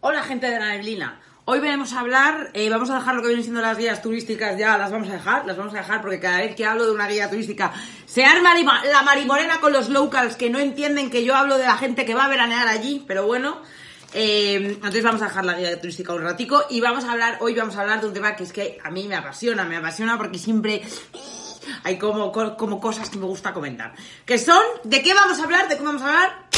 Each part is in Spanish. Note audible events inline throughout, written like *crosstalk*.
Hola gente de la neblina. Hoy venimos a hablar, eh, vamos a dejar lo que vienen siendo las guías turísticas, ya las vamos a dejar, las vamos a dejar porque cada vez que hablo de una guía turística se arma la marimorena con los locals que no entienden que yo hablo de la gente que va a veranear allí, pero bueno, eh, entonces vamos a dejar la guía turística un ratico y vamos a hablar, hoy vamos a hablar de un tema que es que a mí me apasiona, me apasiona porque siempre hay como, cosas que me gusta comentar. Que son, ¿de qué vamos a hablar? ¿De qué vamos a hablar?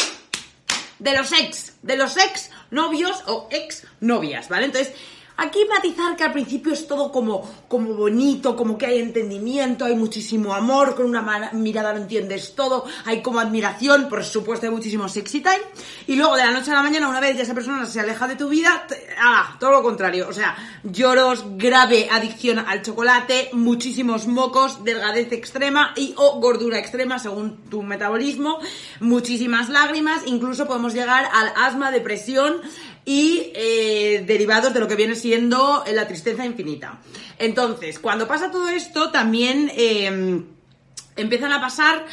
De los ex, de los ex novios o ex novias, ¿vale? Entonces, Aquí matizar que al principio es todo como, como bonito, como que hay entendimiento, hay muchísimo amor, con una mirada lo entiendes todo, hay como admiración, por supuesto hay muchísimo sexy time, y luego de la noche a la mañana, una vez ya esa persona se aleja de tu vida, ah, todo lo contrario, o sea, lloros, grave adicción al chocolate, muchísimos mocos, delgadez extrema y o gordura extrema según tu metabolismo, muchísimas lágrimas, incluso podemos llegar al asma, depresión, y eh, derivados de lo que viene siendo la tristeza infinita. Entonces, cuando pasa todo esto, también em, empiezan a pasar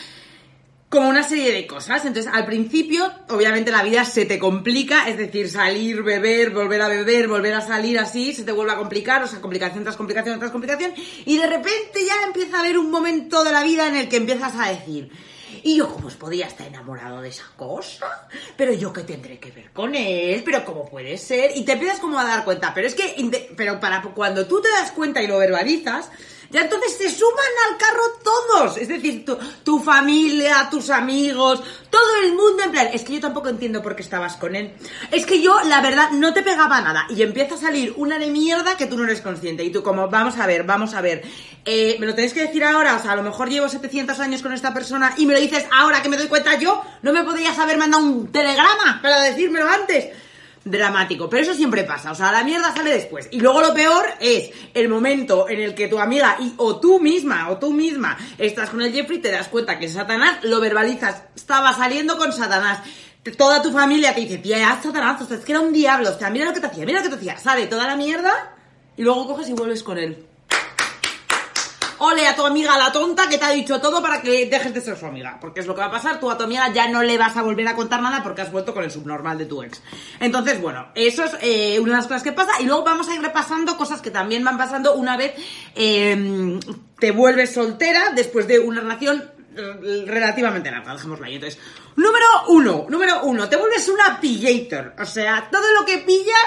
como una serie de cosas. Entonces, al principio, obviamente la vida se te complica, es decir, salir, beber, volver a beber, volver a salir así, se te vuelve a complicar, o sea, complicación tras complicación tras complicación, y de repente ya empieza a haber un momento de la vida en el que empiezas a decir, y yo, ¿cómo os podía estar enamorado de esa cosa? Pero yo, ¿qué tendré que ver con él? ¿Pero cómo puede ser? Y te empiezas como a dar cuenta. Pero es que, pero para cuando tú te das cuenta y lo verbalizas, ya entonces se suman al carro todos. Es decir, tu, familia, tus amigos, todo el mundo en plan. Es que yo tampoco entiendo por qué estabas con él. Es que yo, la verdad, no te pegaba nada. Y empieza a salir una de mierda que tú no eres consciente. Y tú como, vamos a ver, vamos a ver. Eh, me lo tenéis que decir ahora. O sea, a lo mejor llevo 700 años con esta persona y me lo dices ahora que me doy cuenta yo. No me podrías haber mandado un telegrama para decírmelo antes dramático. Pero eso siempre pasa. O sea, la mierda sale después. Y luego lo peor es el momento en el que tu amiga y o tú misma o tú misma estás con el Jeffrey, te das cuenta que es Satanás, lo verbalizas. Estaba saliendo con Satanás. Toda tu familia te dice, tía, Satanás, o sea, es que era un diablo, o sea, mira lo que te hacía, mira lo que te hacía. Sale toda la mierda y luego coges y vuelves con él ole a tu amiga la tonta que te ha dicho todo para que dejes de ser su amiga. Porque es lo que va a pasar, tú a tu amiga ya no le vas a volver a contar nada porque has vuelto con el subnormal de tu ex. Entonces, bueno, eso es eh, una de las cosas que pasa. Y luego vamos a ir repasando cosas que también van pasando una vez em, te vuelves soltera después de una relación eh, relativamente larga, dejémoslo ahí. Entonces, número uno, número uno, te vuelves una pillator. O sea, todo lo que pillas,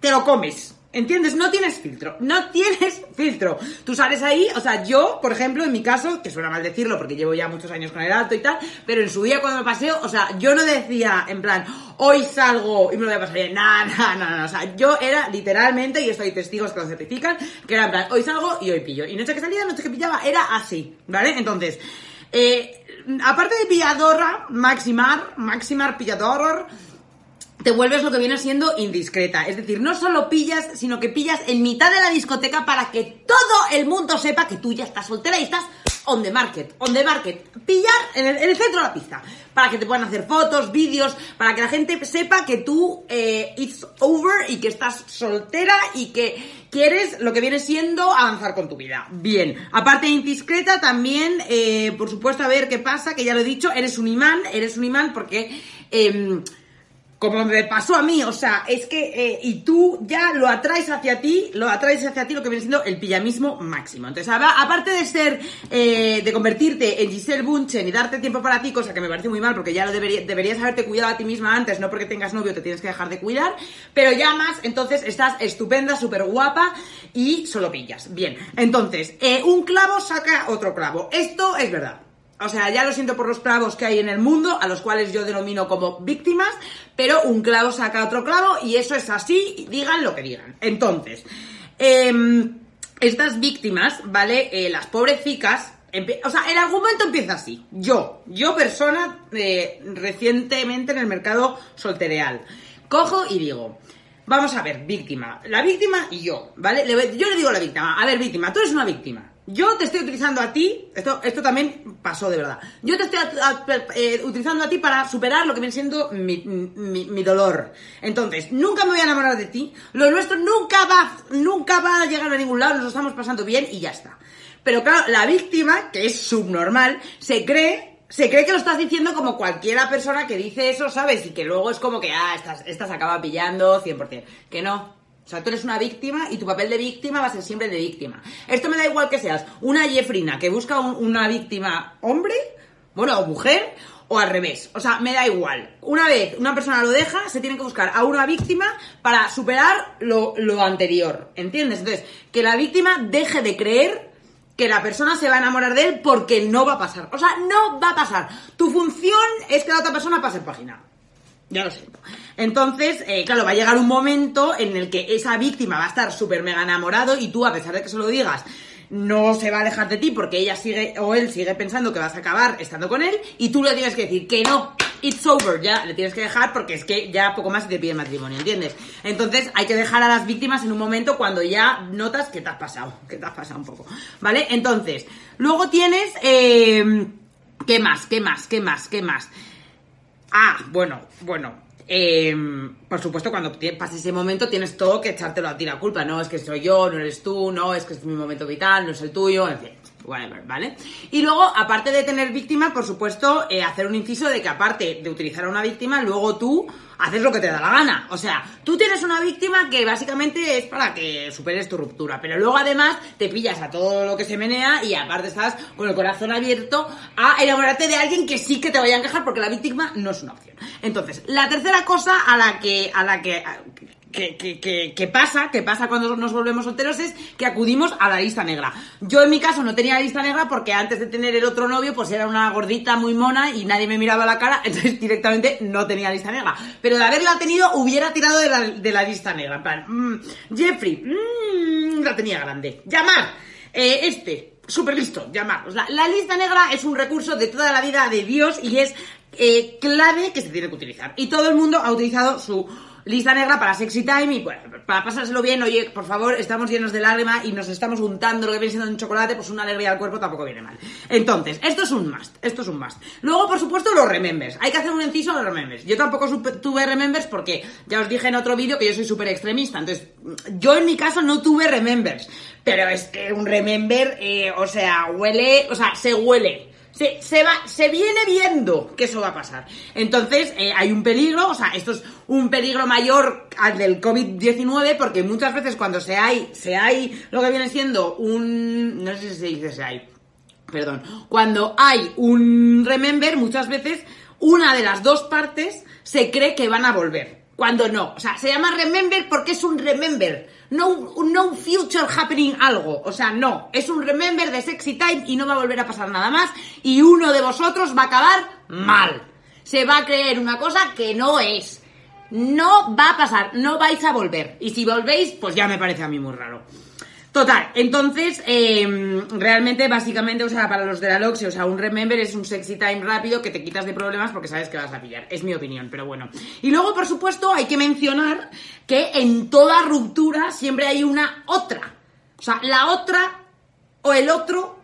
te lo comes. ¿Entiendes? No tienes filtro. No tienes *laughs* filtro. Tú sales ahí, o sea, yo, por ejemplo, en mi caso, que suena mal decirlo porque llevo ya muchos años con el alto y tal, pero en su día cuando me paseo, o sea, yo no decía en plan, hoy salgo y me lo voy a pasar bien. *laughs* Nada, nada, nada. O sea, yo era literalmente, y esto hay testigos que lo certifican, que era en plan, hoy salgo y hoy pillo. Y noche que salía, noche que pillaba, era así, ¿vale? Entonces, eh, aparte de pilladora, maximar, maximar pillador, te vuelves lo que viene siendo indiscreta. Es decir, no solo pillas, sino que pillas en mitad de la discoteca para que todo el mundo sepa que tú ya estás soltera y estás on the market, on the market. Pillar en el, centro de la pista. Para que te puedan hacer fotos, vídeos, para que la gente sepa que tú eh, it's over y que estás soltera y que quieres lo que viene siendo avanzar con tu vida. Bien, aparte de indiscreta, también, eh, por supuesto, a ver qué pasa, que ya lo he dicho, eres un imán, eres un imán porque... Eh, como me pasó a mí, o sea, es que, eh, y tú ya lo atraes hacia ti, lo atraes hacia ti lo que viene siendo el pijamismo máximo. Entonces, aparte de ser, eh, de convertirte en Giselle Bunchen y darte tiempo para ti, cosa que me parece muy mal porque ya lo deberías haberte cuidado a ti misma antes, no porque tengas novio te tienes que dejar de cuidar, pero ya más, entonces estás estupenda, súper guapa y solo pillas. Bien, entonces, eh, un clavo saca otro clavo. Esto es verdad. O sea, ya lo siento por los clavos que hay en el mundo, a los cuales yo denomino como víctimas, pero un clavo saca otro clavo y eso es así, digan lo que digan. Entonces, em, estas víctimas, ¿vale? Eh, las pobrecicas, o sea, el argumento empieza así. Yo, yo persona eh, recientemente en el mercado soltereal, cojo y digo, vamos a ver, víctima. La víctima y yo, ¿vale? Yo le digo a la víctima, a ver, víctima, tú eres una víctima. Yo te estoy utilizando a ti, esto, esto también pasó de verdad. Yo te estoy eh, utilizando a ti para superar lo que viene siendo mi, mi- mi dolor. Entonces, nunca me voy a enamorar de ti. Lo nuestro nunca va, nunca va a llegar a ningún lado, nos lo estamos pasando bien y ya está. Pero claro, la víctima, que es subnormal, se cree, se cree que lo estás diciendo como cualquiera persona que dice eso, ¿sabes? Y que luego es como que, ah, esta se acaba pillando 100%. Que no. O sea, tú eres una víctima y tu papel de víctima va a ser siempre de víctima. Esto me da igual que seas una Jeffrina que busca un- una víctima hombre, bueno, o mujer, o al revés. O sea, me da igual. Una vez una persona lo deja, se tiene que buscar a una víctima para superar lo, lo anterior. ¿Entiendes? Entonces, que la víctima deje de creer que la persona se va a enamorar de él porque no va a pasar. O sea, no va a pasar. Tu función es que la otra persona pase página. Ya lo siento. Entonces, eh, claro, va a llegar un momento en el que esa víctima va a estar súper mega enamorado y tú, a pesar de que se lo digas, no se va a alejar de ti porque ella sigue o él sigue pensando que vas a acabar estando con él y tú le tienes que decir que no, it's over, ya le tienes que dejar porque es que ya poco más te pide matrimonio, ¿entiendes? Entonces hay que dejar a las víctimas en un momento cuando ya notas que te has pasado, que te has pasado un poco, ¿vale? Entonces, luego tienes... Eh, ¿Qué más? ¿Qué más? ¿Qué más? ¿Qué más? Ah, bueno, bueno. eh, por supuesto, cuando pase ese momento tienes todo que echártelo a ti la culpa. No es que soy yo, no eres tú, no es que es mi momento vital, no es el tuyo, en fin. Whatever, ¿vale? Y luego, aparte de tener víctima, por supuesto, eh, hacer un inciso de que aparte de utilizar a una víctima, luego tú haces lo que te da la gana. O sea, tú tienes una víctima que básicamente es para que superes tu ruptura, pero luego además te pillas a todo lo que se menea y aparte estás con el corazón abierto a enamorarte de alguien que sí que te vaya a encajar porque la víctima no es una opción. Entonces, la tercera cosa a la que, a la que, que, que, pasa, que pasa cuando nos volvemos solteros es que acudimos a la lista negra. Yo en mi caso no tenía la lista negra porque antes de tener el otro novio pues era una gordita muy mona y nadie me miraba la cara, *laughs* entonces directamente no tenía lista negra. Pero de haberla tenido hubiera tirado de la, de la lista negra. Mm, Jeffrey, mm, la tenía grande. Llamar, eh, este, súper listo, llamar. La lista negra es un recurso de toda la vida de Dios y es eh, clave que se tiene que utilizar. Y todo el mundo ha utilizado su lista negra para sexy time y bueno, para pasárselo bien, oye, por favor, estamos llenos de lágrimas y nos estamos untando lo que viene siendo un chocolate, pues una alegría al cuerpo tampoco viene mal. Entonces, esto es un must, esto es un must. Luego, por supuesto, los remembers. Hay que hacer un inciso a los remembers. Yo tampoco tuve remembers porque ya os dije en otro vídeo que yo soy súper extremista. Entonces, yo en mi caso no tuve remembers. Pero es que un remember, eh, o sea, huele, o sea, se huele. Se, se va, se viene viendo que eso va a pasar. Entonces, eh, hay un peligro, o sea, esto es un peligro mayor al del COVID-19, porque muchas veces cuando se hay, se hay lo que viene siendo un, no sé si se dice se hay, perdón, cuando hay un remember, muchas veces una de las dos partes se cree que van a volver. Cuando no. O sea, se llama remember porque es un remember. No, un- no future happening algo. O sea, no. Es un remember de sexy time y no va a volver a pasar nada más. Y uno de vosotros va a acabar mal. Se va a creer una cosa que no es. No va a pasar. No vais a volver. Y si volvéis, pues ya me parece a mí muy raro. Total, entonces, eh, realmente, básicamente, o sea, para los de la Loxi, o sea, un remember es un sexy time rápido que te quitas de problemas porque sabes que vas a pillar. Es mi opinión, pero bueno. Y luego, por supuesto, hay que mencionar que en toda ruptura siempre hay una otra. O sea, la otra o el otro.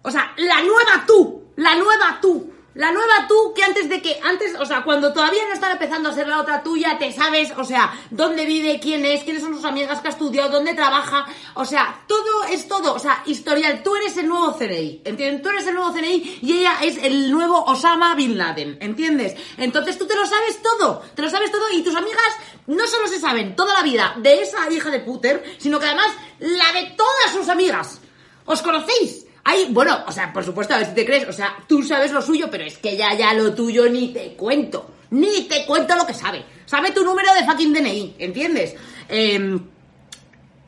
O sea, la nueva tú. La nueva tú. La nueva tú que antes de que, antes, o sea, cuando todavía no estaba empezando a ser la otra tuya, te sabes, o sea, dónde vive, quién es, quiénes son sus amigas que ha estudiado, dónde trabaja, o sea, todo es todo, o sea, historial, tú eres el nuevo CNI, ¿entiendes? Tú eres el nuevo CNI y ella es el nuevo Osama Bin Laden, ¿entiendes? Entonces tú te lo sabes todo, te lo sabes todo y tus amigas no solo se saben toda la vida de esa hija de puter, sino que además la de todas sus amigas. ¿Os conocéis? Hay, bueno, o sea, por supuesto, a ver si te crees, o sea, tú sabes lo suyo, pero es que ya, ya lo tuyo ni te cuento. Ni te cuento lo que sabe. Sabe tu número de fucking DNI, ¿entiendes? Em,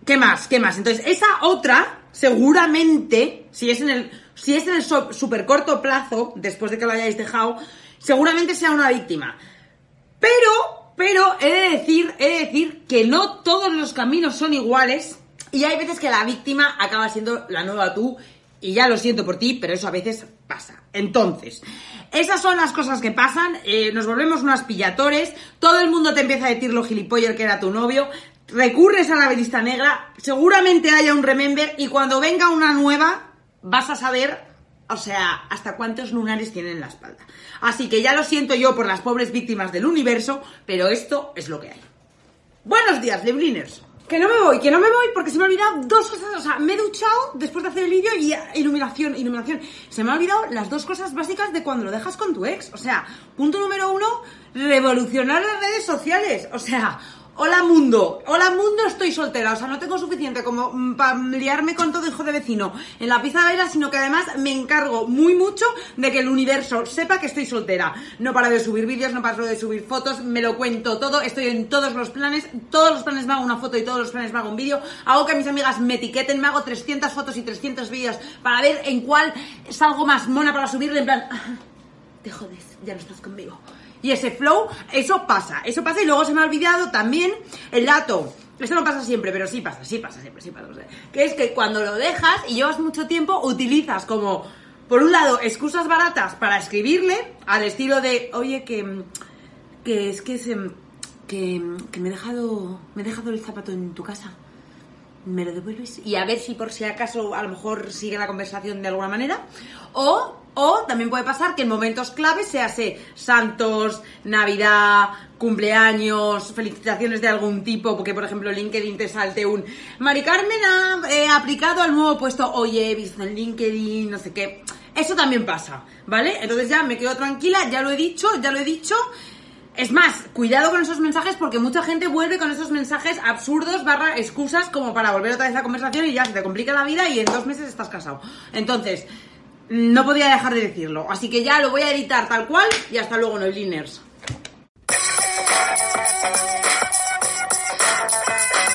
¿Qué más? ¿Qué más? Entonces, esa otra, seguramente, si es en el, si es en el super corto plazo, después de que lo hayáis dejado, seguramente sea una víctima. Pero, pero, he de decir, he de decir que no todos los caminos son iguales y hay veces que la víctima acaba siendo la nueva tú Y ya lo siento por ti, pero eso a veces pasa. Entonces, esas son las cosas que pasan. eh, nos volvemos unas pillatores. Todo el mundo te empieza a decir lo gilipollas que era tu novio. Recurres a la lista negra. Seguramente haya un remember. Y cuando venga una nueva, vas a saber, o sea, hasta cuántos lunares tienen en la espalda. Así que ya lo siento yo por las pobres víctimas del universo, pero esto es lo que hay. Buenos días, Lebliners. Que no me voy, que no me voy porque se me ha olvidado dos cosas. O sea, me he duchado después de hacer el vídeo y iluminación, iluminación. Se me ha olvidado las dos cosas básicas de cuando lo dejas con tu ex. O sea, punto número uno, revolucionar las redes sociales. O sea, hola mundo, hola mundo, estoy soltera. O sea, no tengo suficiente como para liarme con todo hijo de vecino en la pizza baila, sino que además me encargo muy mucho de que el universo sepa que estoy soltera. No paro de subir vídeos, no paro de subir fotos, me lo cuento todo, estoy en todos los planes, todos los planes me hago una foto y todos los planes me hago un vídeo, hago que mis amigas me etiqueten, me hago 300 fotos y 300 vídeos para ver en cuál salgo más mona para subirle en plan, "Ah, te jodes, ya no estás conmigo. Y ese flow, eso pasa, eso pasa y luego se me ha olvidado también el dato. Esto no pasa siempre, pero sí pasa, sí pasa siempre, sí pasa. que es que cuando lo dejas y llevas mucho tiempo, utilizas como, por un lado, excusas baratas para escribirle, al estilo de, oye, que, que es que se, que, que me he dejado, me he dejado el zapato en tu casa. ¿Me lo devuelves? Y a ver si por si acaso a lo mejor sigue la conversación de alguna manera. O, o también puede pasar que en momentos claves se santos, Navidad, cumpleaños, felicitaciones de algún tipo, porque por ejemplo LinkedIn te salte un Mari Carmen ha eh, aplicado al nuevo puesto, oye, he visto en LinkedIn, no sé qué. Eso también pasa, ¿vale? Entonces ya me quedo tranquila, ya lo he dicho, ya lo he dicho. Es más, cuidado con esos mensajes porque mucha gente vuelve con esos mensajes absurdos barra excusas como para volver otra vez a la conversación y ya se te complica la vida y en dos meses estás casado. Entonces, no podía dejar de decirlo. Así que ya lo voy a editar tal cual y hasta luego, Nebliners.